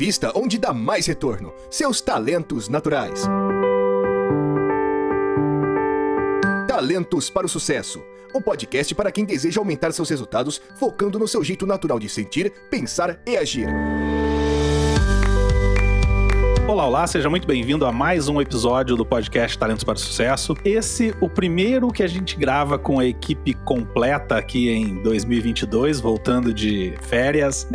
invista onde dá mais retorno: seus talentos naturais. Talentos para o Sucesso o podcast para quem deseja aumentar seus resultados focando no seu jeito natural de sentir, pensar e agir. Olá, olá, seja muito bem-vindo a mais um episódio do podcast Talentos para o Sucesso. Esse, o primeiro que a gente grava com a equipe completa aqui em 2022, voltando de férias.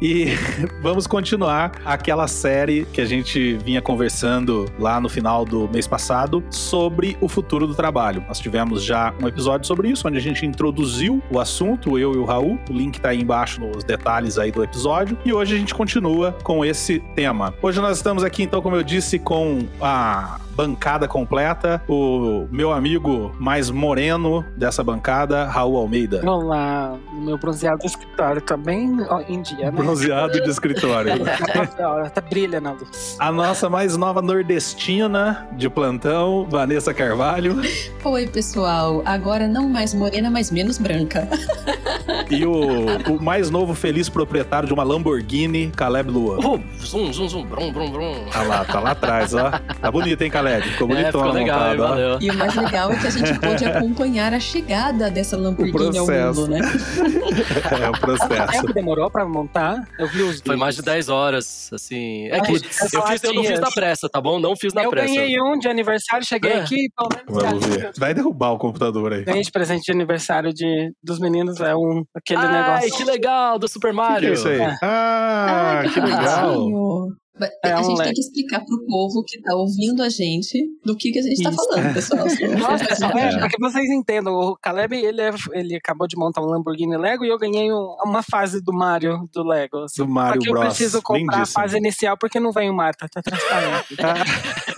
E vamos continuar aquela série que a gente vinha conversando lá no final do mês passado sobre o futuro do trabalho. Nós tivemos já um episódio sobre isso, onde a gente introduziu o assunto, eu e o Raul. O link tá aí embaixo nos detalhes aí do episódio. E hoje a gente continua com esse tema. Hoje nós estamos aqui, então, como eu disse, com a bancada completa, o meu amigo mais moreno dessa bancada, Raul Almeida. Olá, meu bronzeado do escritório tá bem em dia? Bronzeado de escritório. tá, tá brilha na luz. A nossa mais nova nordestina de plantão, Vanessa Carvalho. Oi, pessoal. Agora não mais morena, mas menos branca. E o, o mais novo feliz proprietário de uma Lamborghini, Caleb Lua. Oh, zum, zum, zum, brum, brum, brum. Tá lá, tá lá atrás, ó. Tá bonito, hein, Caleb? Ficou bonitão é, ficou legal, montado, valeu. E o mais legal é que a gente pôde acompanhar a chegada dessa Lamborghini ao mundo, né? é o processo. tempo demorou pra montar? Eu vi os Foi mais de 10 horas, assim. É que eu, fiz, eu não fiz na pressa, tá bom? Não fiz na eu pressa. Eu ganhei um de aniversário, cheguei É. aqui, pelo menos. Vamos ver. Vai derrubar o computador aí. Ganhei de presente de aniversário de, dos meninos, é um, aquele Ai, negócio. que legal, do Super O que, Mario. que é isso aí? É. Ah, que legal. bonitinho. É a um gente le- tem que explicar pro povo que tá ouvindo a gente do que, que a gente tá Isso. falando, pessoal. Nossa, pessoal, É. é, pra que vocês entendam, o Caleb, ele, é- ele acabou de montar um Lamborghini Lego e eu ganhei um- uma fase do Mario do Lego. assim. Do Mario Só que eu Bros. preciso comprar a Lindíssimo. fase inicial porque não vem o Mario, tá, tá transparente.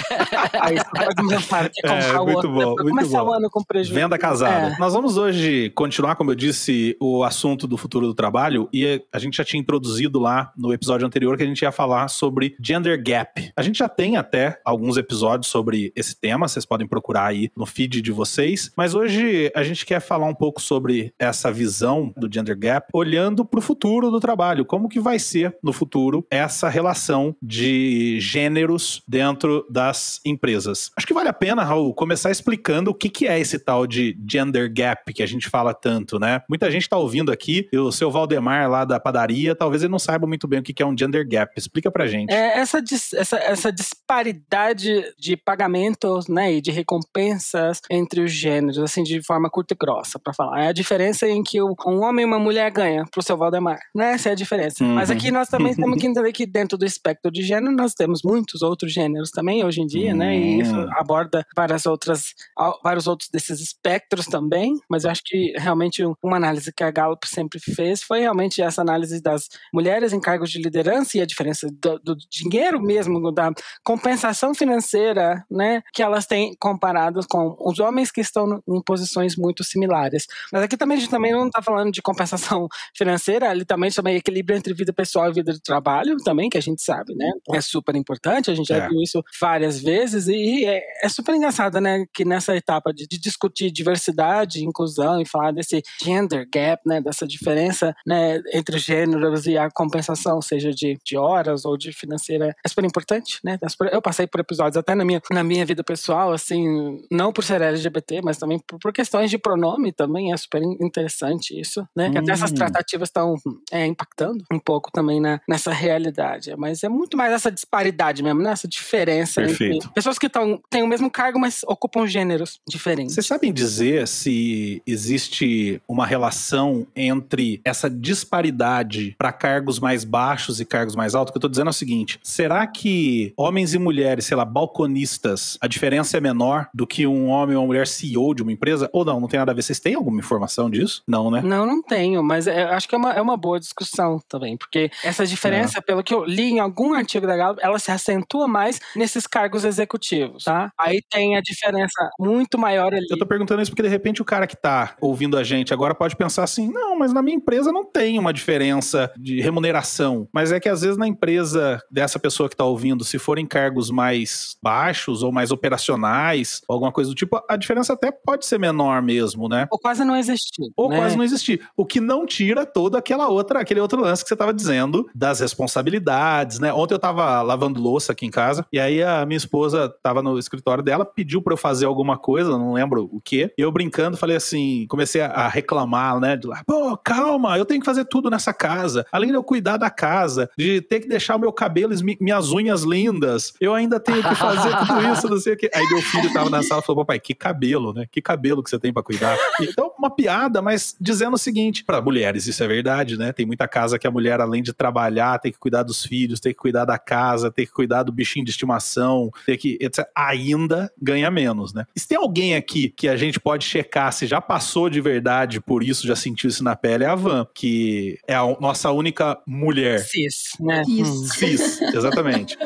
Aí você pode É, comprar o muito outro. bom, muito começar bom. o ano com prejuízo. Venda casada. É. Nós vamos hoje continuar, como eu disse, o assunto do futuro do trabalho e a gente já tinha introduzido lá no episódio anterior que a gente ia falar sobre gender gap. A gente já tem até alguns episódios sobre esse tema, vocês podem procurar aí no feed de vocês, mas hoje a gente quer falar um pouco sobre essa visão do gender gap, olhando para o futuro do trabalho, como que vai ser no futuro essa relação de gêneros dentro das empresas. Acho que vale a pena, Raul, começar explicando o que, que é esse tal de gender gap que a gente fala tanto, né? Muita gente está ouvindo aqui, o seu Valdemar lá da padaria, talvez ele não saiba muito bem o que, que é um gender gap. Explica pra gente. É, essa, essa, essa disparidade de pagamentos né, e de recompensas entre os gêneros, assim, de forma curta e grossa, para falar. É a diferença em que o- um homem e uma mulher ganham pro seu Valdemar. Né? Essa é a diferença. Uhum. Mas aqui nós também temos que entender que dentro do espectro de gênero nós temos muitos outros gêneros também hoje em dia, né? E isso Hum. aborda várias outras, vários outros desses espectros também. Mas eu acho que realmente um- uma análise que a Gallup sempre fez foi realmente essa análise das mulheres em cargos de liderança e a diferença do, do dinheiro mesmo, da compensação financeira, né, que elas têm comparadas com os homens que estão em posições muito similares. Mas aqui também a gente também não está falando de compensação financeira, ali também também equilíbrio entre vida pessoal e vida de trabalho também, que a gente sabe, né, é super importante, a gente já É. viu isso várias vezes e é, é super engraçado, né, que nessa etapa de, de discutir diversidade, inclusão e falar desse gender gap, né, dessa diferença, né, entre os gêneros e a compensação, seja de, de horas ou de financeira, é super importante, né? É Eu passei por episódios até na minha, na minha vida pessoal, assim, não por ser LGBT, mas também por, por questões de pronome também, é super in- interessante isso, né? Que até essas Hum. tratativas estão é, impactando um pouco também na, nessa realidade, mas é muito mais essa disparidade mesmo, né? Essa diferença Perfeito. entre pessoas que tão, têm o mesmo cargo, mas ocupam gêneros diferentes. Vocês sabem dizer se existe uma relação entre essa disparidade para cargos mais baixos e cargos mais altos? O que eu tô dizendo é o seguinte: será que homens e mulheres, sei lá, balconistas, a diferença é menor do que um homem ou uma mulher CEO de uma empresa? Ou não? Não tem nada a ver. Vocês têm alguma informação disso? Não, né? Não, não tenho, mas é- acho que é uma, é uma boa discussão também, porque essa diferença, pelo que eu li em algum artigo da Gallup, ela se acentua mais nesses cargos executivos, tá? Aí tem a diferença muito maior ali. Eu tô perguntando isso porque de repente o cara que tá ouvindo a gente agora pode pensar assim: não, mas na minha empresa não tem uma diferença de remuneração. Mas é que às vezes na empresa dessa pessoa que está ouvindo, se forem cargos mais baixos ou mais operacionais, alguma coisa do tipo, a diferença até pode ser menor mesmo, né? Ou quase não existir. Ou né? quase não existir. O que não tira toda aquela outra, aquele outro lance que você estava dizendo das responsabilidades, né? Ontem eu estava lavando louça aqui em casa e aí a minha esposa estava no escritório dela, pediu para eu fazer alguma coisa, não lembro o que. E eu brincando falei assim, comecei a reclamar, né? De lá, pô, calma, eu tenho que fazer tudo nessa casa. Além de eu cuidar da casa, de ter que deixar o meu cabelo, minhas unhas lindas, eu ainda tenho que fazer tudo isso, não sei o que. Aí meu filho tava na sala e falou: papai, que cabelo, né? Que cabelo que você tem para cuidar. Então, uma piada, mas dizendo o seguinte: para mulheres, isso é verdade, né? Tem muita casa que a mulher, além de trabalhar, tem que cuidar dos filhos, tem que cuidar da casa, tem que cuidar do bichinho de estimação, tem que. Etc. Ainda ganha menos, né? E se tem alguém aqui que a gente pode checar se já passou de verdade por isso, já sentiu isso na pele, é a Van, que é a nossa única mulher. Cis, né? Cis. Cis, exatamente.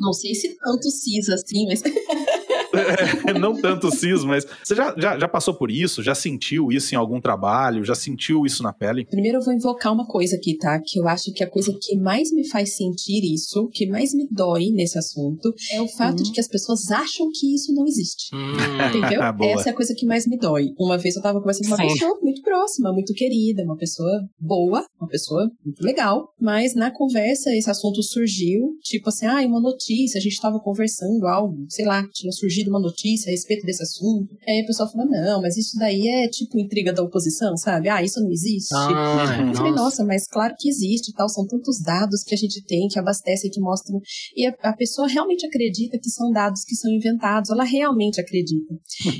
Não sei se tanto cis assim, mas. não tanto cis, mas você já, já, já passou por isso? Já sentiu isso em algum trabalho? Já sentiu isso na pele? Primeiro eu vou invocar uma coisa aqui, tá? Que eu acho que a coisa que mais me faz sentir isso, que mais me dói nesse assunto, é o fato de que as pessoas acham que isso não existe. Hum. Entendeu? Boa. Essa é a coisa que mais me dói. Uma vez eu tava conversando com uma Sim. pessoa muito próxima, muito querida, uma pessoa boa, uma pessoa muito legal, mas na conversa esse assunto surgiu, tipo assim, ah, uma notícia, a gente tava conversando algo, sei lá, tinha surgido uma notícia a respeito desse assunto. Aí a pessoa falou, não, mas isso daí é tipo intriga da oposição, sabe? Ah, isso não existe. Ah, Eu falei, nossa, mas claro que existe e tal, são tantos dados que a gente tem, que abastecem, que mostram. E a, a pessoa realmente acredita que são dados que são inventados, ela realmente acredita.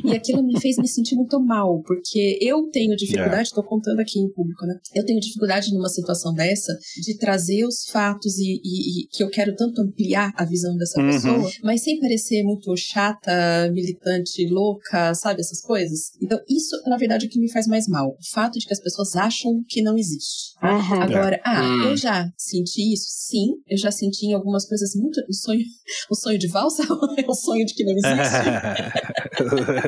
E aquilo me fez me sentir muito mal, porque eu tenho dificuldade, estou contando aqui em público, né? Eu tenho dificuldade numa situação dessa de trazer os fatos e, e- e que eu quero tanto ampliar a visão dessa Uhum. pessoa, mas sem parecer muito chata, militante, louca, sabe? Essas coisas. Então, isso, na verdade, é o que me faz mais mal. O fato de que as pessoas acham que não existe. Uhum. Agora, ah, Hum. eu já senti isso? Sim, eu já senti em algumas coisas muito. O sonho, o sonho de valsa é o sonho de que não existe.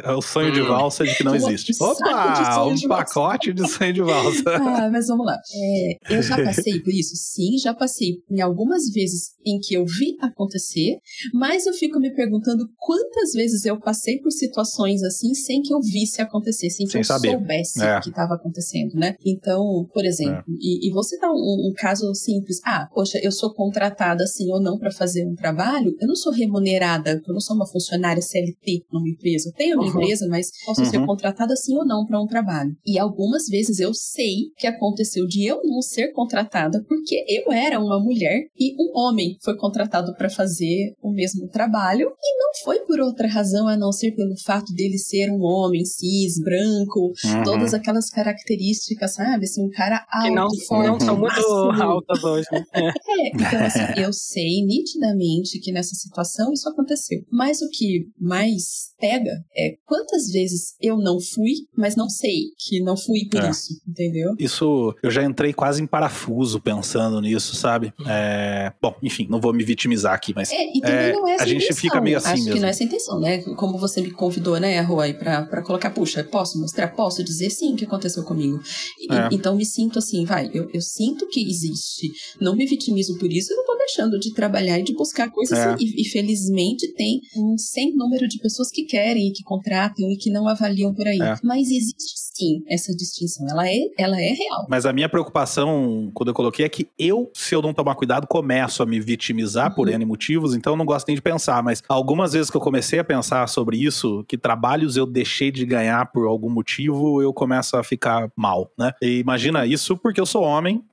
é o sonho de valsa de que não existe. Opa! Um de pacote de sonho de valsa. Ah, mas vamos lá. É, eu já passei por isso? Sim, já passei em algumas vezes em que eu vi acontecer, mas eu fico me perguntando quantas vezes eu passei por situações assim sem que eu visse acontecer, sem que Sem eu saber. soubesse É. o que estava acontecendo, né? Então, por exemplo, e, e você dá um, um caso simples. Ah, poxa, eu sou contratada assim ou não para fazer um trabalho, eu não sou remunerada, eu não sou uma funcionária CLT numa empresa. Eu tenho a minha Uhum. empresa, mas posso ser Uhum. contratada assim ou não para um trabalho. E algumas vezes eu sei que aconteceu de eu não ser contratada porque eu era uma mulher e um homem foi contratado para fazer o mesmo trabalho e não foi por outra razão a não ser pelo fato dele ser um homem cis, branco, Uhum. todas aquelas características, sabe? Assim, um cara alto, Que não, forte, não são muito altas hoje. né? É. Então assim, eu sei nitidamente que nessa situação isso aconteceu. Mas o que mais pega é quantas vezes eu não fui, mas não sei que não fui por É. isso, entendeu? Isso, eu já entrei quase em parafuso pensando nisso, sabe? É, bom, enfim, não vou me vitimizar aqui, mas É, e também É, não é essa a gente intenção. fica meio assim Acho que mesmo. não é essa a intenção, né? Como você me convidou, né, Roy, pra, pra colocar, puxa, posso mostrar? Posso dizer sim o que aconteceu comigo. E- É. Então me sinto assim, vai, eu, eu sinto que existe, não me vitimizo por isso, eu não tô deixando de trabalhar e de buscar coisas. É. E, e felizmente tem um sem número de pessoas que querem e que contratam e que não avaliam por aí. É. Mas existe sim essa distinção, ela é, ela é real. Mas a minha preocupação, quando eu coloquei, é que eu, se eu não tomar cuidado, começo a me vitimizar por Uhum. N motivos, então eu não gosto nem de pensar. Mas algumas vezes que eu comecei a pensar sobre isso, que trabalhos eu deixei de ganhar por algum motivo, eu começo a ficar mal, né? E imagina isso porque eu sou homem,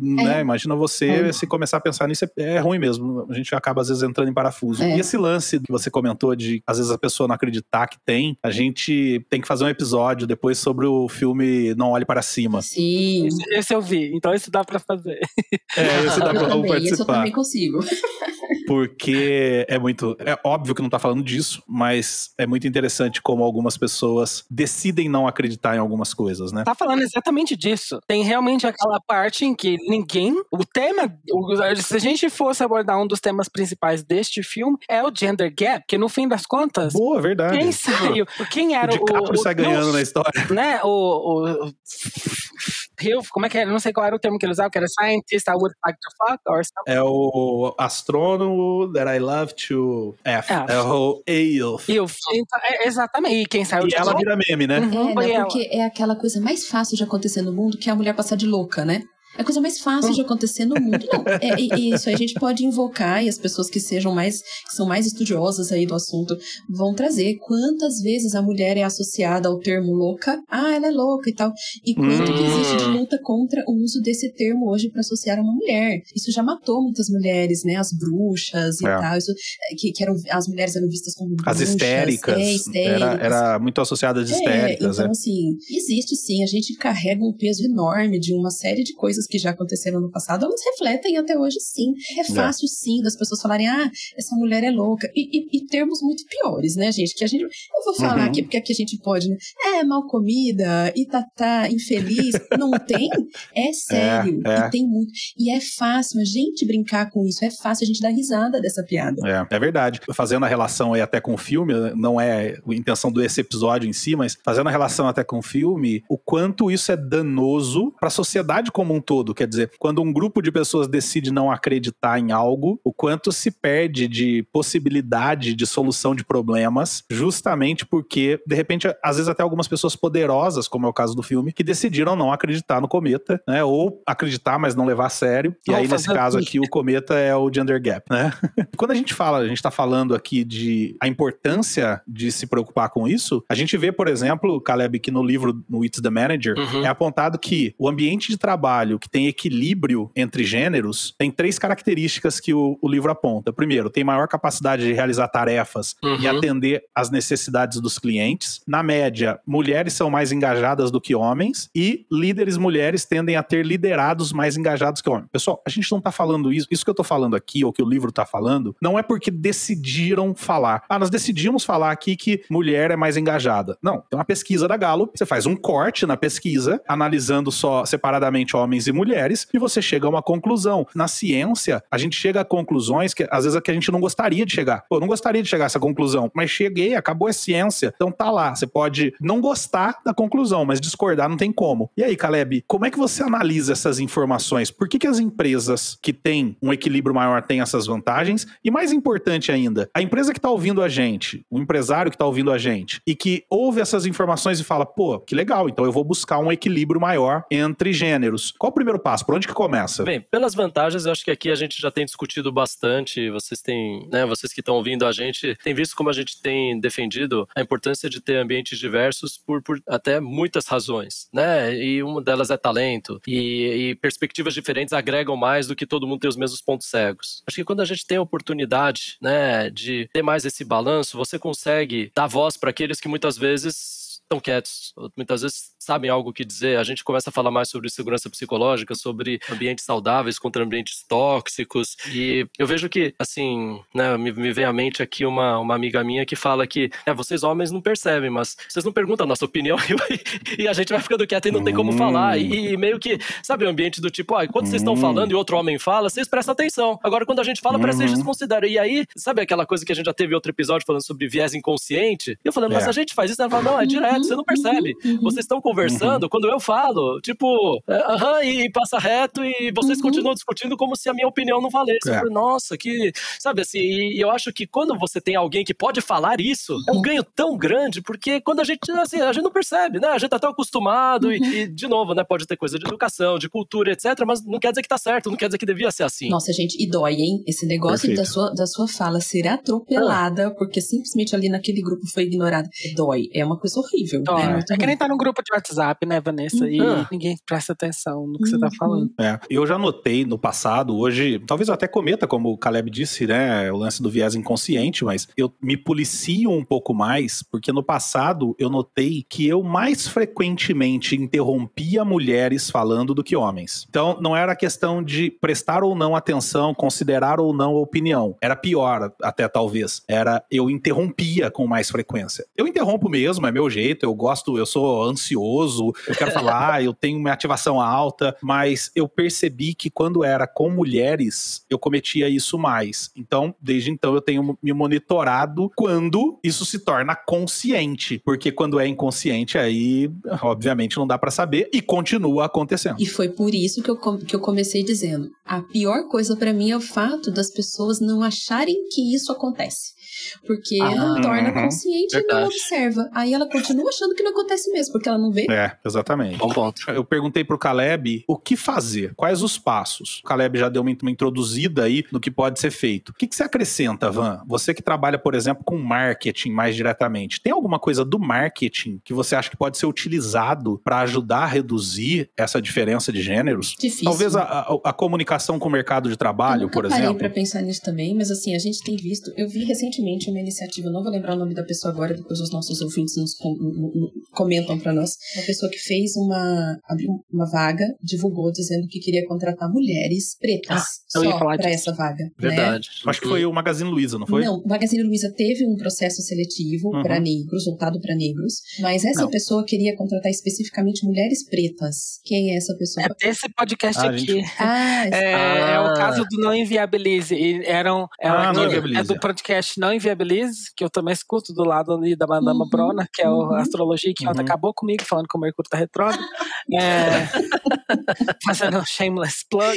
né? Imagina você É. se começar a pensar nisso, é, é ruim mesmo. A gente acaba às vezes entrando em parafuso. É. E esse lance que você comentou de, às vezes, a pessoa não acreditar que tem, a gente tem que fazer um episódio depois sobre o filme Não Olhe Para Cima. Sim. Esse, esse eu vi, então esse dá pra fazer. É, esse dá eu pra também, esse eu participar. também consigo. Porque é muito. É óbvio que não tá falando disso, mas é muito interessante como algumas pessoas decidem não acreditar em algumas coisas, né? Tá falando exatamente disso. Tem realmente aquela parte em que ninguém. O tema. o- se a gente fosse abordar um dos temas principais deste filme, é o gender gap, que no fim das contas. Boa, verdade. Quem saiu? Quem O era o. DiCaprio o- sai ganhando na história. né, o, o- Hilf, como é que é? Não sei qual era o termo que ele usava, que era scientist I would like to fuck or something. É o astrônomo that I love to F. F. É o Hilf. Hilf. Então, é, exatamente. E quem saiu E de ela vira meme, né? Uhum, É, né, ela. porque é aquela coisa mais fácil de acontecer no mundo que é a mulher passar de louca, né? É a coisa mais fácil de acontecer no mundo. Não, é, e- e isso aí a gente pode invocar e as pessoas que sejam mais, que são mais estudiosas aí do assunto vão trazer quantas vezes a mulher é associada ao termo louca. Ah, ela é louca e tal. E quanto que existe de luta contra o uso desse termo hoje para associar a uma mulher. Isso já matou muitas mulheres, né? As bruxas e É. tal. Isso, é, que, que eram, as mulheres eram vistas como As bruxas. histéricas. É, Era, histéricas. era muito associada às histéricas, É, então, é. assim, existe sim, a gente carrega um peso enorme de uma série de coisas que já aconteceram no passado, elas refletem até hoje sim. É fácil sim das pessoas falarem, ah, essa mulher é louca. E, e- e termos muito piores, né, gente? Que a gente. Eu vou falar Uhum. aqui, porque aqui a gente pode, né? É, mal comida, e tá, tá infeliz. Não tem? É sério. é. E tem muito. E é fácil a gente brincar com isso, é fácil a gente dar risada dessa piada. É, é verdade. Fazendo a relação aí até com o filme, não é a intenção desse episódio em si, mas fazendo a relação até com o filme, o quanto isso é danoso para a sociedade como um todo. Quer dizer, quando um grupo de pessoas decide não acreditar em algo, o quanto se perde de possibilidade de solução de problemas, justamente porque, de repente, às vezes até algumas pessoas poderosas, como é o caso do filme, que decidiram não acreditar no cometa, né? Ou acreditar, mas não levar a sério. E aí, nesse caso aqui, o cometa é o Gender Gap, né? Quando a gente fala, a gente tá falando aqui de a importância de se preocupar com isso, a gente vê, por exemplo, Caleb, que no livro, no It's the Manager, Uhum. é apontado que o ambiente de trabalho que tem equilíbrio entre gêneros tem três características que o, o livro aponta. Primeiro, tem maior capacidade de realizar tarefas e Uhum. atender às necessidades dos clientes. Na média, mulheres são mais engajadas do que homens e líderes mulheres tendem a ter liderados mais engajados que homens. Pessoal, a gente não tá falando isso. Isso que eu tô falando aqui, ou que o livro tá falando, não é porque decidiram falar. Ah, nós decidimos falar aqui que mulher é mais engajada. Não, tem uma pesquisa da Gallup, você faz um corte na pesquisa, analisando só separadamente homens e mulheres, e você chega a uma conclusão. Na ciência, a gente chega a conclusões que às vezes é que a gente não gostaria de chegar. Pô, eu não gostaria de chegar a essa conclusão, mas cheguei, acabou a ciência. Então tá lá, você pode não gostar da conclusão, mas discordar não tem como. E aí, Caleb, como é que você analisa essas informações? Por que, que as empresas que têm um equilíbrio maior têm essas vantagens? E mais importante ainda, a empresa que tá ouvindo a gente, o empresário que tá ouvindo a gente, e que ouve essas informações e fala, pô, que legal, então eu vou buscar um equilíbrio maior entre gêneros. Qual primeiro passo? Por onde que começa? Bem, pelas vantagens, eu acho que aqui a gente já tem discutido bastante. Vocês têm, né, vocês que estão ouvindo a gente, têm visto como a gente tem defendido a importância de ter ambientes diversos por, por até muitas razões, né? E uma delas é talento. E, e perspectivas diferentes agregam mais do que todo mundo ter os mesmos pontos cegos. Acho que quando a gente tem a oportunidade, né, de ter mais esse balanço, você consegue dar voz para aqueles que muitas vezes estão quietos, muitas vezes sabem algo que dizer. A gente começa a falar mais sobre segurança psicológica, sobre ambientes saudáveis contra ambientes tóxicos. E eu vejo que, assim, né, me, me vem à mente aqui uma, uma amiga minha que fala que é, vocês homens não percebem, mas vocês não perguntam a nossa opinião e, e a gente vai ficando quieto e não tem como Hum. falar. E, e meio que, sabe, o ambiente do tipo, ah, quando vocês estão Hum. falando e outro homem fala, vocês prestam atenção. Agora, quando a gente fala, parece que Uhum. vocês desconsideram. E aí, sabe aquela coisa que a gente já teve em outro episódio falando sobre viés inconsciente? E eu falando, mas É. a gente faz isso, ela fala, não, é direto, você não percebe. Uhum. Vocês estão conversando, quando eu falo, tipo, é, aham, e passa reto, e vocês Uhum. continuam discutindo como se a minha opinião não valesse. É. Nossa, que. Sabe assim, e eu acho que quando você tem alguém que pode falar isso, é Uhum. um ganho tão grande, porque quando a gente, assim, a gente não percebe, né? A gente tá tão acostumado, Uhum. e, e, de novo, né? Pode ter coisa de educação, de cultura, etc., mas não quer dizer que tá certo, não quer dizer que devia ser assim. Nossa, gente, e dói, hein? Esse negócio Perfeito. da sua, da sua fala ser atropelada, porque simplesmente ali naquele grupo foi ignorada. Dói. É uma coisa horrível. Ó, É, é, que nem tá num grupo de WhatsApp, né, Vanessa? E Uhum. ninguém presta atenção no que você tá Uhum. falando. É, eu já notei no passado, hoje, talvez eu até cometa, como o Caleb disse, né, o lance do viés inconsciente, mas eu me policio um pouco mais, porque no passado eu notei que eu mais frequentemente interrompia mulheres falando do que homens. Então, não era questão de prestar ou não atenção, considerar ou não a opinião. Era pior, até talvez. Era eu interrompia com mais frequência. Eu interrompo mesmo, é meu jeito, jeito, eu gosto, eu sou ansioso, eu quero falar, ah, eu tenho minha ativação alta, mas eu percebi que quando era com mulheres, eu cometia isso mais. Então, desde então, eu tenho me monitorado quando isso se torna consciente, porque quando é inconsciente, aí, obviamente, não dá para saber e continua acontecendo. E foi por isso que eu, que eu comecei dizendo: a pior coisa para mim é o fato das pessoas não acharem que isso acontece. Porque ah, ela torna uhum, consciente verdade. e não observa. Aí ela continua achando que não acontece mesmo, porque ela não vê. É, exatamente. Bom ponto. Eu perguntei pro Caleb o que fazer, quais os passos. O Caleb já deu uma, uma introduzida aí no que pode ser feito. O que, que você acrescenta, Van? Você que trabalha, por exemplo, com marketing mais diretamente, tem alguma coisa do marketing que você acha que pode ser utilizado para ajudar a reduzir essa diferença de gêneros? Difícil. Talvez a, a, a comunicação com o mercado de trabalho, por exemplo. Eu parei para pensar nisso também, mas assim, a gente tem visto, eu vi recentemente recentemente uma iniciativa, não vou lembrar o nome da pessoa agora, depois os nossos ouvintes nos com, comentam para nós. Uma pessoa que fez uma abriu uma vaga, divulgou dizendo que queria contratar mulheres pretas ah, só para essa vaga. Né? Verdade. Né? Acho que foi o Magazine Luiza, não foi? Não, o Magazine Luiza teve um processo seletivo uhum. para negros, voltado para negros, mas essa não. pessoa queria contratar especificamente mulheres pretas. Quem é essa pessoa? É esse podcast ah, aqui. Gente... Ah, é, ah. é, o caso do Não Inviabilize. E eram, ah, não é do podcast Não Inviabilize, que eu também escuto do lado ali da Madama uhum, Brona, que é uhum. a astrologia, que uhum. ontem acabou comigo, falando que o Mercúrio tá retrógrado. É, fazendo um shameless plug.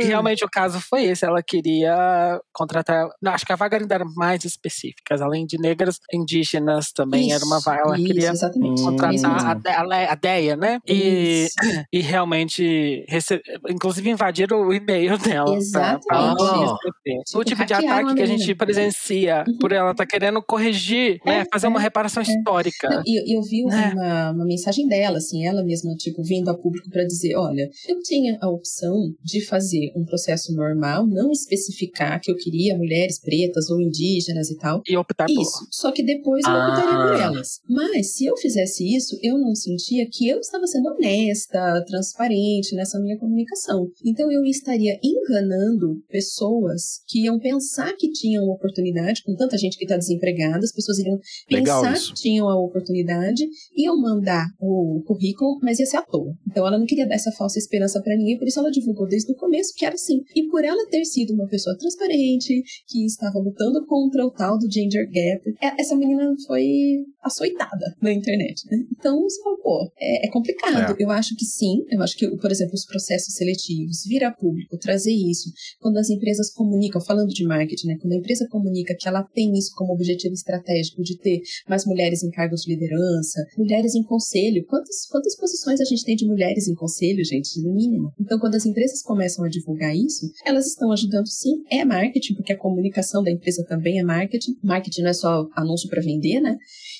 e realmente o caso foi esse. Ela queria contratar. Não, acho que a vaga ainda era mais específica. Além de negras, indígenas também isso, era uma vaga. Ela isso, queria exatamente. contratar a, a, a Deia, né? E, e realmente, recebe, inclusive, invadiram o e-mail dela. Exatamente. Pra, pra tipo, o tipo de ataque que a gente presencia uhum. por ela tá querendo corrigir, né, é, né? Fazer é, uma reparação é. histórica. E eu, eu, vi né? uma, uma mensagem dela, assim, ela mesma, tipo, vindo a público para dizer: olha, eu tinha a opção de fazer um processo normal, não especificar que eu queria mulheres pretas ou indígenas e tal. E optar por. Isso. Só que depois eu ah. optaria por elas. Mas se eu fizesse isso, eu não sentia que eu estava sendo honesta, transparente nessa minha comunicação. Então eu estaria enganando pessoas que iam pensar que tinham oportunidade, com tanta gente que está desempregada, as pessoas iriam pensar que tinham a oportunidade, iam mandar o currículo, mas ia ser à toa. Então ela não queria dar essa falsa esperança para ninguém, por isso ela divulgou desde o começo que era assim. E por ela ter sido uma pessoa transparente, que estava lutando contra o tal do gender gap, é, essa menina foi açoitada na internet, né? Então, você fala, pô, é, é complicado. É. Eu acho que sim, eu acho que, por exemplo, os processos seletivos, vir a público, trazer isso, quando as empresas comunicam, falando de marketing, né? Quando a empresa comunica que ela tem isso como objetivo estratégico de ter mais mulheres em cargos de liderança, mulheres em conselho. Quantas, quantas posições a gente tem de mulheres em conselho, gente? No mínimo. Então, quando as empresas começam a divulgar isso, elas estão ajudando sim, é marketing, porque a comunicação da empresa também é marketing. Marketing não é só anúncio para vender, né?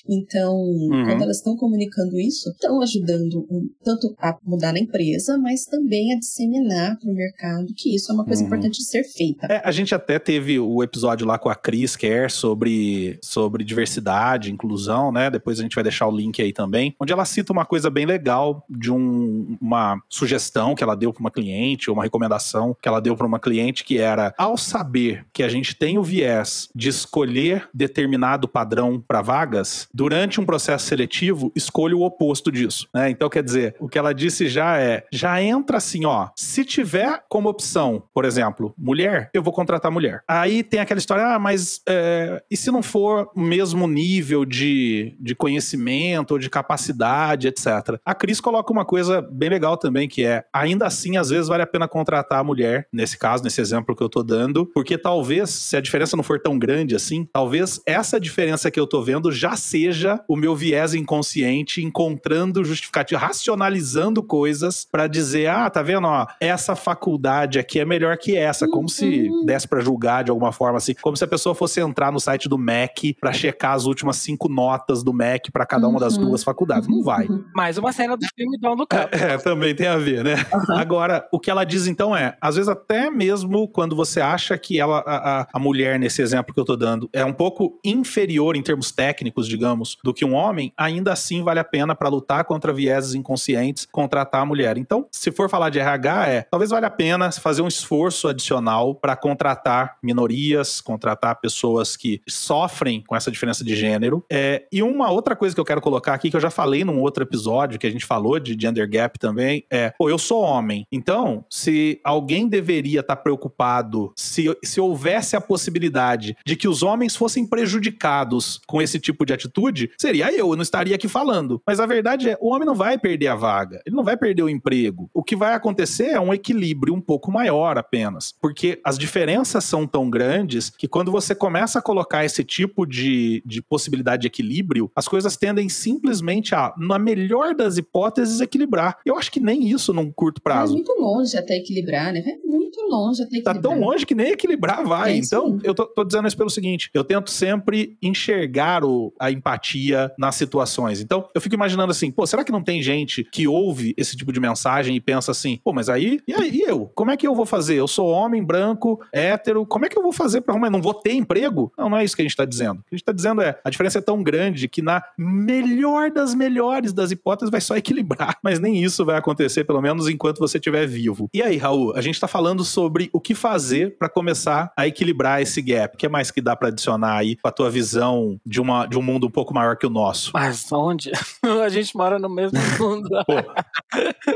Então, uhum. quando elas estão comunicando isso, estão ajudando um, tanto a mudar na empresa, mas também a disseminar para o mercado que isso é uma coisa uhum. importante de ser feita. É, a gente até teve o episódio lá com a Cris Kerr sobre, sobre diversidade, inclusão, né? Depois a gente vai deixar o link aí também, onde ela cita uma coisa bem legal de um, uma sugestão que ela deu para uma cliente, ou uma recomendação que ela deu para uma cliente, que era ao saber que a gente tem o viés de escolher determinado padrão para vagas, durante um processo seletivo, escolha o oposto disso. Né? Então, quer dizer, o que ela disse já é: já entra assim, ó. Se tiver como opção, por exemplo, mulher, eu vou contratar mulher. Aí tem aquela história, ah, mas é, e se não for o mesmo nível de, de conhecimento ou de capacidade, etc. A Cris coloca uma coisa bem legal também, que é, ainda assim, às vezes vale a pena contratar a mulher, nesse caso, nesse exemplo que eu tô dando, porque talvez, se a diferença não for tão grande assim, talvez essa diferença que eu tô vendo já seja o meu viés inconsciente encontrando justificativo, racionalizando coisas para dizer, ah, tá vendo, ó, essa faculdade aqui é melhor que essa, como se uhum. desse para julgar de alguma forma assim, como se a pessoa fosse entrar no site do MEC para checar as últimas cinco notas do MEC para cada uma das uhum. duas faculdades, não vai. Mais uma cena do filme do Campo. É, é, também tem a ver, né? Uhum. Agora, o que ela diz então é, às vezes até mesmo quando você acha que ela, a, a mulher nesse exemplo que eu tô dando é um pouco inferior em termos técnicos, digamos digamos, do que um homem, ainda assim vale a pena para lutar contra vieses inconscientes contratar a mulher. Então, se for falar de RH, é talvez valha a pena fazer um esforço adicional para contratar minorias, contratar pessoas que sofrem com essa diferença de gênero. É, e uma outra coisa que eu quero colocar aqui, que eu já falei num outro episódio que a gente falou de gender gap também, é: pô, eu sou homem. Então, se alguém deveria estar tá preocupado, se, se houvesse a possibilidade de que os homens fossem prejudicados com esse tipo de atitude, seria eu, eu não estaria aqui falando. Mas a verdade é, o homem não vai perder a vaga, ele não vai perder o emprego. O que vai acontecer é um equilíbrio um pouco maior apenas, porque as diferenças são tão grandes que quando você começa a colocar esse tipo de, de possibilidade de equilíbrio, as coisas tendem simplesmente a, na melhor das hipóteses, equilibrar. Eu acho que nem isso num curto prazo. É muito longe até equilibrar, né? É muito longe até equilibrar. Tá tão longe que nem equilibrar vai. É então, eu tô, tô, dizendo isso pelo seguinte: eu tento sempre enxergar o, a empatia nas situações. Então, eu fico imaginando assim, pô, será que não tem gente que ouve esse tipo de mensagem e pensa assim, pô, mas aí, e aí eu? Como é que eu vou fazer? Eu sou homem, branco, hétero, como é que eu vou fazer para arrumar? Não vou ter emprego? Não, não é isso que a gente tá dizendo. O que a gente tá dizendo é, a diferença é tão grande que na melhor das melhores das hipóteses vai só equilibrar, mas nem isso vai acontecer, pelo menos enquanto você estiver vivo. E aí, Raul, a gente tá falando sobre o que fazer para começar a equilibrar esse gap. O que mais que dá para adicionar aí com a tua visão de, uma, de um mundo pouco maior que o nosso? Mas onde? a gente mora no mesmo mundo. Pô,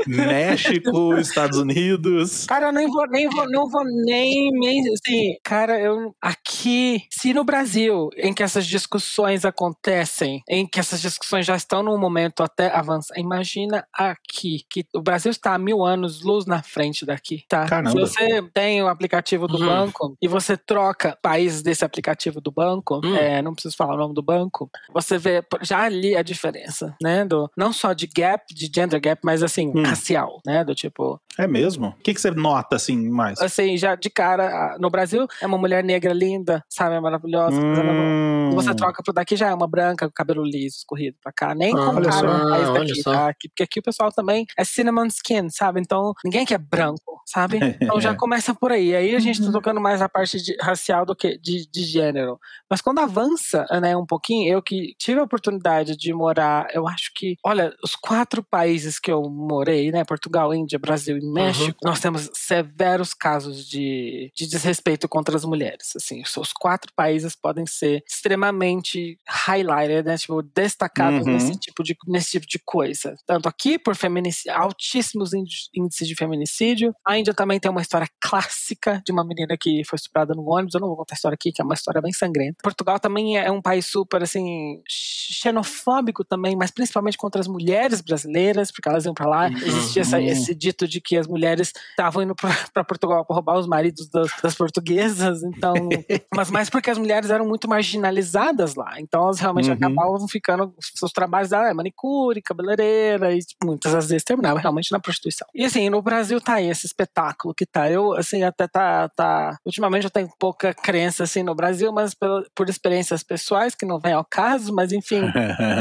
México, Estados Unidos. Cara, eu nem vou, nem vou, não vou nem, nem assim, cara, eu aqui, se no Brasil, em que essas discussões acontecem, em que essas discussões já estão num momento até avançar, imagina aqui, que o Brasil está a mil anos luz na frente daqui, tá? Caramba. Se você tem o aplicativo do uhum. banco e você troca países desse aplicativo do banco, uhum. é, não preciso falar o nome do banco, você vê já ali a diferença, né? Do, não só de gap, de gender gap, mas assim, hum. racial, né? Do tipo. É mesmo? O que, que você nota, assim, mais? Assim, já de cara, no Brasil é uma mulher negra linda, sabe? É maravilhosa. Hum. Você troca pro daqui já é uma branca com cabelo liso, escorrido pra cá. Nem ah, compara o país daqui, tá? Aqui, porque aqui o pessoal também é cinnamon skin, sabe? Então, ninguém quer branco, sabe? Então já começa por aí. Aí a gente tá uhum. tocando mais a parte de, racial do que de, de gênero. Mas quando avança, né, um pouquinho, eu que tive a oportunidade de morar, eu acho que, olha, os quatro países que eu morei, né, Portugal, Índia, Brasil e México, uhum. nós temos severos casos de, de desrespeito contra as mulheres. Assim, os quatro países podem ser extremamente highlighted, né, tipo, destacados uhum. nesse, tipo de, nesse tipo de coisa. Tanto aqui, por feminicídio, altíssimos índices de feminicídio. A Índia também tem uma história clássica de uma menina que foi estuprada no ônibus. Eu não vou contar a história aqui, que é uma história bem sangrenta. Portugal também é um país super, assim, xenofóbico também, mas principalmente contra as mulheres brasileiras, porque elas iam para lá. Uhum. Existia essa, esse dito de que as mulheres estavam indo para Portugal para roubar os maridos das, das portuguesas, então, mas mais porque as mulheres eram muito marginalizadas lá, então elas realmente uhum. acabavam ficando seus trabalhos ah, manicure, cabeleireira e tipo, muitas às vezes terminavam realmente na prostituição. E assim, no Brasil tá aí esse espetáculo que tá. Eu assim até tá tá ultimamente eu tenho pouca crença assim no Brasil, mas por, por experiências pessoais que não vem ao caso, mas enfim,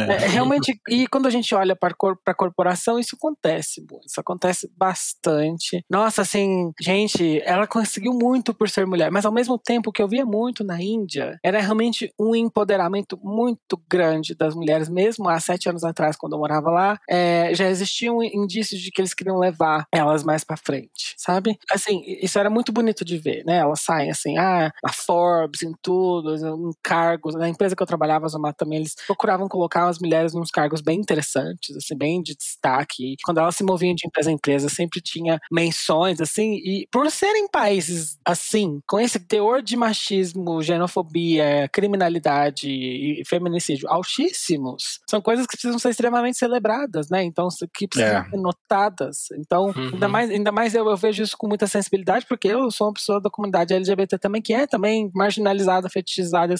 é, realmente e quando a gente olha para a corporação isso acontece, isso acontece bastante. Nossa, assim, gente, ela conseguiu muito por ser mulher, mas ao mesmo tempo que eu via muito na Índia, era realmente um empoderamento muito grande das mulheres, mesmo há sete anos atrás, quando eu morava lá, é, já existiam indícios de que eles queriam levar elas mais para frente, sabe? Assim, isso era muito bonito de ver, né? Elas saem assim, ah, a Forbes, em tudo, em cargos, na empresa que eu trabalhava, Zomato também, eles procuravam colocar as mulheres nos cargos bem interessantes, assim, bem de destaque. E quando elas se moviam de empresa em empresa, sempre tinha menções, assim, e por serem países assim, com esse teor de machismo, xenofobia, criminalidade e feminicídio altíssimos, são coisas que precisam ser extremamente celebradas, né? Então, que precisam é. ser notadas. Então, uhum. ainda mais, ainda mais eu, eu, vejo isso com muita sensibilidade, porque eu sou uma pessoa da comunidade LGBT também, que é também marginalizada, fetichizada,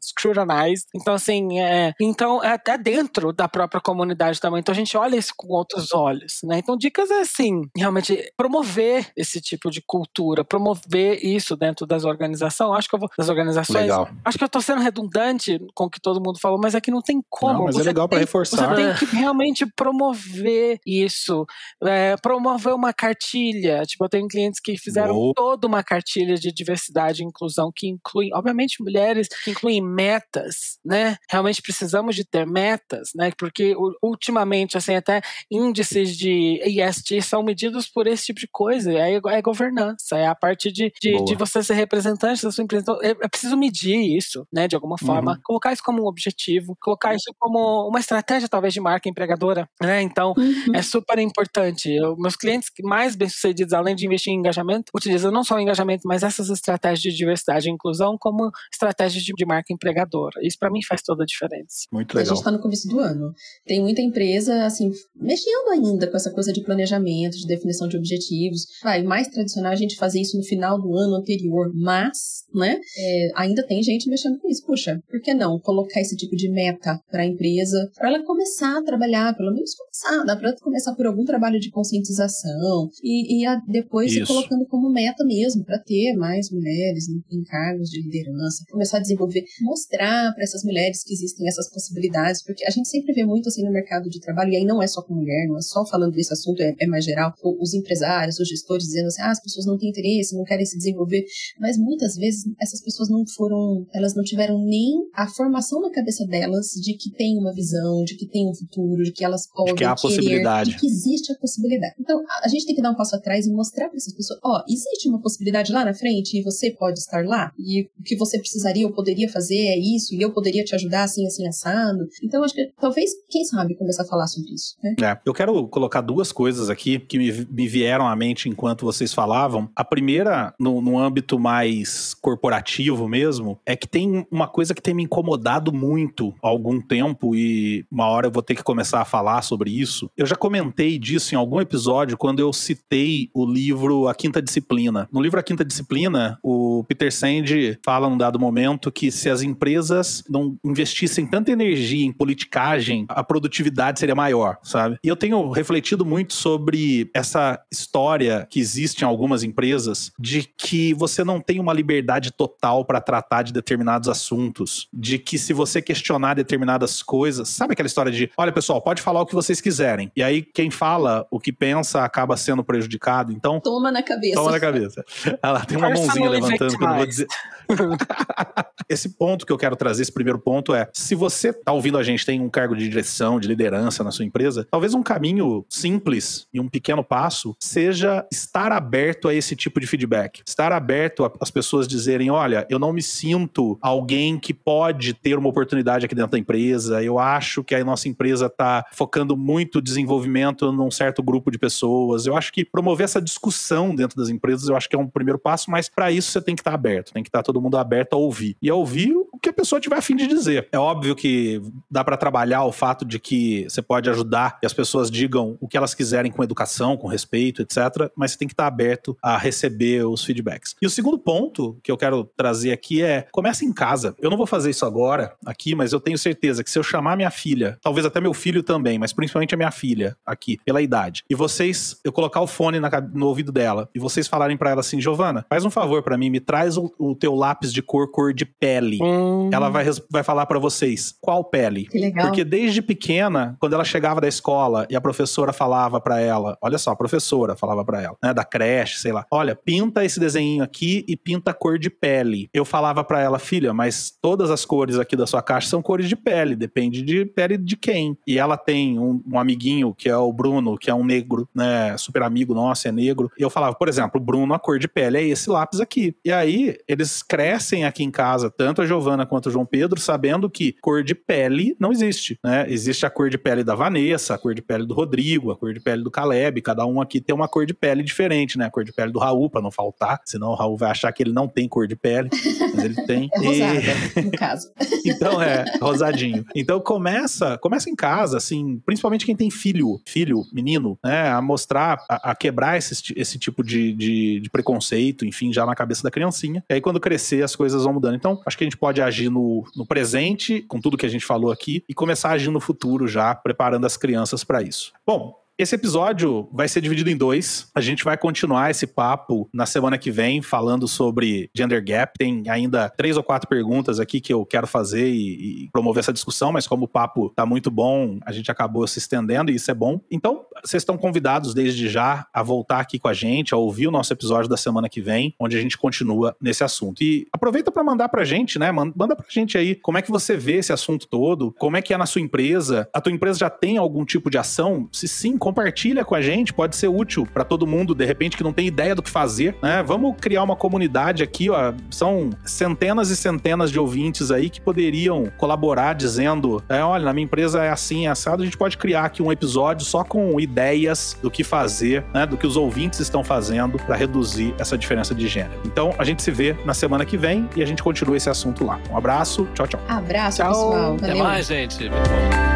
scrutinized. Então, assim, é, então, é até dentro da própria comunidade também. Então, a gente olha isso com outros olhos, né? Então, dicas é assim, realmente promover esse tipo de cultura, promover isso dentro das organizações. Acho que eu vou das organizações. Legal. Acho que eu tô sendo redundante com o que todo mundo falou, mas é que não tem como. Não, mas é você é legal para reforçar. Você tem que realmente promover isso, é, promover uma cartilha. Tipo, eu tenho clientes que fizeram toda uma cartilha de diversidade e inclusão que inclui, obviamente, mulheres, que incluem metas, né? Realmente precisamos de ter metas, né? Porque ultimamente, assim, até índices de ESG são medidos por esse tipo de coisa. É, é governança, é a parte de, de, de você ser representante da sua empresa. Então, é, é preciso medir isso, né? De alguma forma. Uhum. Colocar isso como um objetivo, colocar isso como uma estratégia, talvez, de marca empregadora, né? Então, Uhum. é super importante. Eu- meus clientes mais bem-sucedidos, além de investir em engajamento, utilizam não só o engajamento, mas essas estratégias de diversidade e inclusão como estratégias de, de marca empregadora. Isso para mim faz toda a diferença. Muito A legal. gente está no começo do ano. Tem muita empresa, assim, mexendo ainda com essa coisa de planejamento, de definição de objetivos. Vai, mais tradicional a gente fazer isso no final do ano anterior, mas, né, é, ainda tem gente mexendo com isso. Puxa, por que não colocar esse tipo de meta para a empresa, para ela começar a trabalhar, pelo menos começar, dá para começar por algum trabalho de conscientização e, e a- depois ir Isso. colocando como meta mesmo, para ter mais mulheres em, em cargos de liderança, começar a desenvolver, mostrar para essas mulheres que existem essas possibilidades, porque a gente sempre vê muito assim no mercado de trabalho, e aí não é só com mulher, não é só falando desse assunto, é, é mais geral, os empresários, os gestores dizendo assim, ah, as pessoas não têm interesse, não querem se desenvolver, mas muitas vezes essas pessoas não foram, elas não tiveram nem a formação na cabeça delas de que tem uma visão, de que tem um futuro, de que elas podem que há querer, possibilidade. de que existe a possibilidade. Então, a, gente tem que dar um passo atrás e mostrar para essas pessoas, ó, existe uma possibilidade lá na frente e você pode estar lá, e o que você precisaria ou poderia fazer é isso, e eu poderia te ajudar assim, assim, assado. Então, acho que talvez, quem sabe, começar a falar sobre isso, né? É, eu quero colocar duas coisas aqui que me, me vieram à mente enquanto vocês falavam. A primeira, no, no âmbito mais corporativo mesmo, é que tem uma coisa que tem me incomodado muito há algum tempo e uma hora eu vou ter que começar a falar sobre isso. Eu já comentei disso em algum episódio quando eu citei o livro A Quinta Disciplina. No livro A Quinta Disciplina, o Peter Sand fala num dado momento que se as empresas não investissem tanta energia em politicagem, a produtividade seria maior, sabe? E eu tenho refletido muito sobre essa história que existe em algumas empresas de que você não tem uma liberdade total para tratar de determinados assuntos, de que se você questionar determinadas coisas, sabe aquela história de, olha pessoal, pode falar o que vocês quiserem. E aí quem fala o que pensa acaba sendo prejudicado. Então, Toma na cabeça. Toma na cabeça. Ela tem uma mãozinha levantando que eu não vou dizer. esse ponto que eu quero trazer, esse primeiro ponto é: se você tá ouvindo a gente, tem um cargo de direção, de liderança na sua empresa, talvez um caminho simples e um pequeno passo seja estar aberto a esse tipo de feedback. Estar aberto às pessoas dizerem: olha, eu não me sinto alguém que pode ter uma oportunidade aqui dentro da empresa, eu acho que a nossa empresa tá focando muito desenvolvimento num certo grupo de pessoas. Eu acho que promover essa discussão dentro das empresas, eu acho que é um primeiro passo, mas para isso você tem que estar aberto, tem que estar todo mundo aberto a ouvir. E a ouvir o que a pessoa tiver a fim de dizer. É óbvio que dá para trabalhar o fato de que você pode ajudar que as pessoas digam o que elas quiserem com educação, com respeito, etc, mas você tem que estar aberto a receber os feedbacks. E o segundo ponto que eu quero trazer aqui é começa em casa. Eu não vou fazer isso agora aqui, mas eu tenho certeza que se eu chamar minha filha, talvez até meu filho também, mas principalmente a minha filha aqui, pela idade, e vocês, eu colocar o fone na no ouvido dela e vocês falarem para ela assim, Giovana, faz um favor para mim, me traz o, o teu lápis de cor cor de pele. Hum, Ela vai, vai falar para vocês qual pele. Que legal. Porque desde pequena, quando ela chegava da escola e a professora falava pra ela, olha só, a professora falava pra ela, né, da creche, sei lá, olha, pinta esse desenho aqui e pinta a cor de pele. Eu falava pra ela, filha, mas todas as cores aqui da sua caixa são cores de pele, depende de pele de quem. E ela tem um, um amiguinho que é o Bruno, que é um negro, né, super amigo nosso, é negro. E eu falava, por exemplo, Bruno, a cor de pele é esse lápis aqui. E aí, eles crescem aqui em casa, tanto a Giovana quanto o João Pedro, sabendo que cor de pele não existe, né? Existe a cor de pele da Vanessa, a cor de pele do Rodrigo, a cor de pele do Caleb, cada um aqui tem uma cor de pele diferente, né? A cor de pele do Raul, pra não faltar, senão o Raul vai achar que ele não tem cor de pele, mas ele tem. É E- rosada, no caso. então é, rosadinho. Então começa, começa em casa, assim, principalmente quem tem filho, filho, menino, né, a mostrar, a, a quebrar esse, esse tipo de, de, de preconceito, enfim, já na cabeça da criancinha. E aí quando crescer as coisas vão mudando. Então acho que a gente pode agir no, no presente, com tudo que a gente falou aqui, e começar a agir no futuro já, preparando as crianças para isso. Bom, Esse episódio vai ser dividido em dois. A gente vai continuar esse papo na semana que vem, falando sobre gender gap. Tem ainda três ou quatro perguntas aqui que eu quero fazer e, e promover essa discussão, mas como o papo tá muito bom, a gente acabou se estendendo e isso é bom. Então, vocês estão convidados desde já a voltar aqui com a gente, a ouvir o nosso episódio da semana que vem, onde a gente continua nesse assunto. E aproveita para mandar pra gente, né? Manda pra gente aí como é que você vê esse assunto todo, como é que é na sua empresa. A tua empresa já tem algum tipo de ação? Se sim, compartilha com a gente, pode ser útil para todo mundo, de repente, que não tem ideia do que fazer, né? Vamos criar uma comunidade aqui, ó. São centenas e centenas de ouvintes aí que poderiam colaborar dizendo: é, olha, na minha empresa é assim, é assado. A gente pode criar aqui um episódio só com ideias do que fazer, né? Do que os ouvintes estão fazendo para reduzir essa diferença de gênero. Então, a gente se vê na semana que vem e a gente continua esse assunto lá. Um abraço, tchau, tchau. Abraço, tchau. pessoal. Valeu. Até mais, gente. Muito bom.